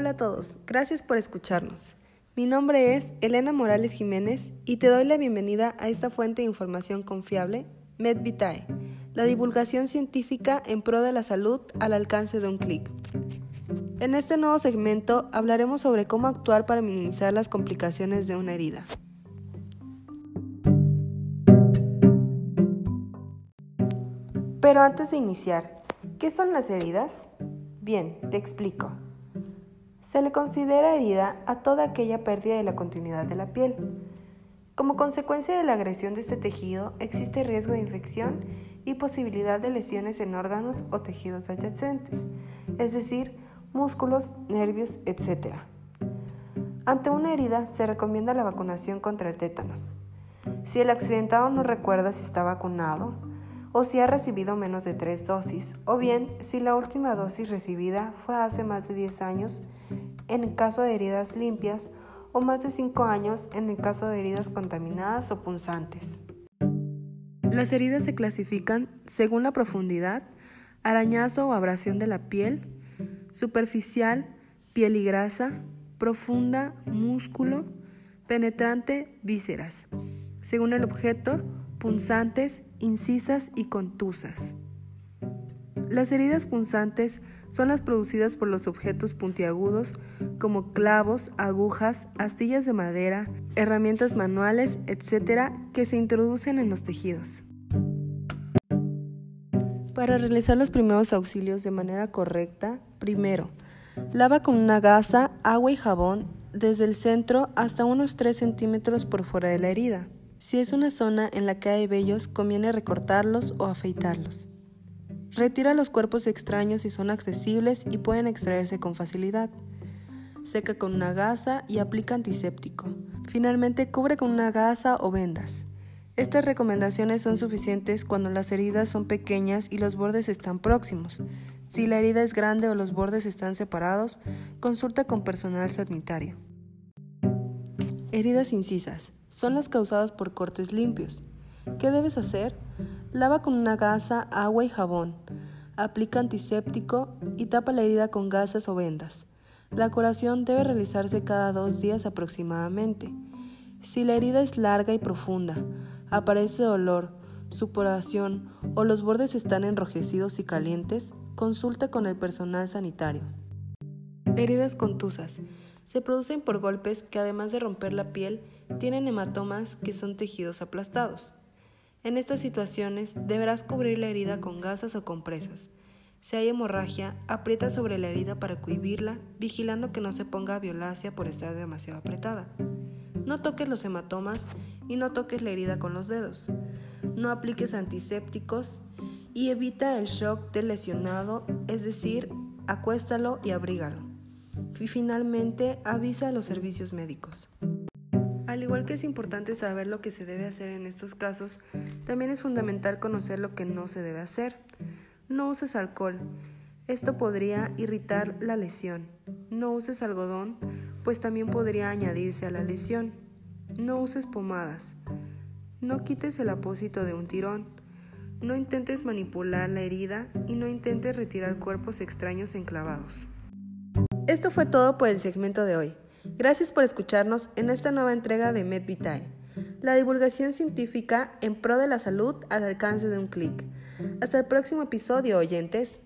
Hola a todos, gracias por escucharnos. Mi nombre es Elena Morales Jiménez y te doy la bienvenida a esta fuente de información confiable, MedVitae, la divulgación científica en pro de la salud al alcance de un clic. En este nuevo segmento hablaremos sobre cómo actuar para minimizar las complicaciones de una herida. Pero antes de iniciar, ¿qué son las heridas? Bien, te explico. Se le considera herida a toda aquella pérdida de la continuidad de la piel. Como consecuencia de la agresión de este tejido, existe riesgo de infección y posibilidad de lesiones en órganos o tejidos adyacentes, es decir, músculos, nervios, etc. Ante una herida se recomienda la vacunación contra el tétanos. Si el accidentado no recuerda si está vacunado, o si ha recibido menos de tres dosis, o bien si la última dosis recibida fue hace más de 10 años en caso de heridas limpias o más de 5 años en el caso de heridas contaminadas o punzantes. Las heridas se clasifican según la profundidad, arañazo o abrasión de la piel, superficial, piel y grasa, profunda, músculo, penetrante, vísceras. Según el objeto, punzantes, incisas y contusas. Las heridas punzantes son las producidas por los objetos puntiagudos como clavos, agujas, astillas de madera, herramientas manuales, etc., que se introducen en los tejidos. Para realizar los primeros auxilios de manera correcta, primero, lava con una gasa, agua y jabón desde el centro hasta unos 3 centímetros por fuera de la herida. Si es una zona en la que hay vellos, conviene recortarlos o afeitarlos. Retira los cuerpos extraños si son accesibles y pueden extraerse con facilidad. Seca con una gasa y aplica antiséptico. Finalmente, cubre con una gasa o vendas. Estas recomendaciones son suficientes cuando las heridas son pequeñas y los bordes están próximos. Si la herida es grande o los bordes están separados, consulta con personal sanitario. Heridas incisas son las causadas por cortes limpios. ¿Qué debes hacer? Lava con una gasa, agua y jabón. Aplica antiséptico y tapa la herida con gasas o vendas. La curación debe realizarse cada dos días aproximadamente. Si la herida es larga y profunda, aparece dolor, supuración o los bordes están enrojecidos y calientes, consulta con el personal sanitario. Heridas contusas. Se producen por golpes que además de romper la piel, tienen hematomas que son tejidos aplastados. En estas situaciones deberás cubrir la herida con gasas o compresas. Si hay hemorragia, aprieta sobre la herida para cohibirla, vigilando que no se ponga violácea por estar demasiado apretada. No toques los hematomas y no toques la herida con los dedos. No apliques antisépticos y evita el shock del lesionado, es decir, acuéstalo y abrígalo. Y finalmente, avisa a los servicios médicos. Al igual que es importante saber lo que se debe hacer en estos casos, también es fundamental conocer lo que no se debe hacer. No uses alcohol. Esto podría irritar la lesión. No uses algodón, pues también podría añadirse a la lesión. No uses pomadas. No quites el apósito de un tirón. No intentes manipular la herida y no intentes retirar cuerpos extraños enclavados. Esto fue todo por el segmento de hoy. Gracias por escucharnos en esta nueva entrega de MedVitae, la divulgación científica en pro de la salud al alcance de un clic. Hasta el próximo episodio, oyentes.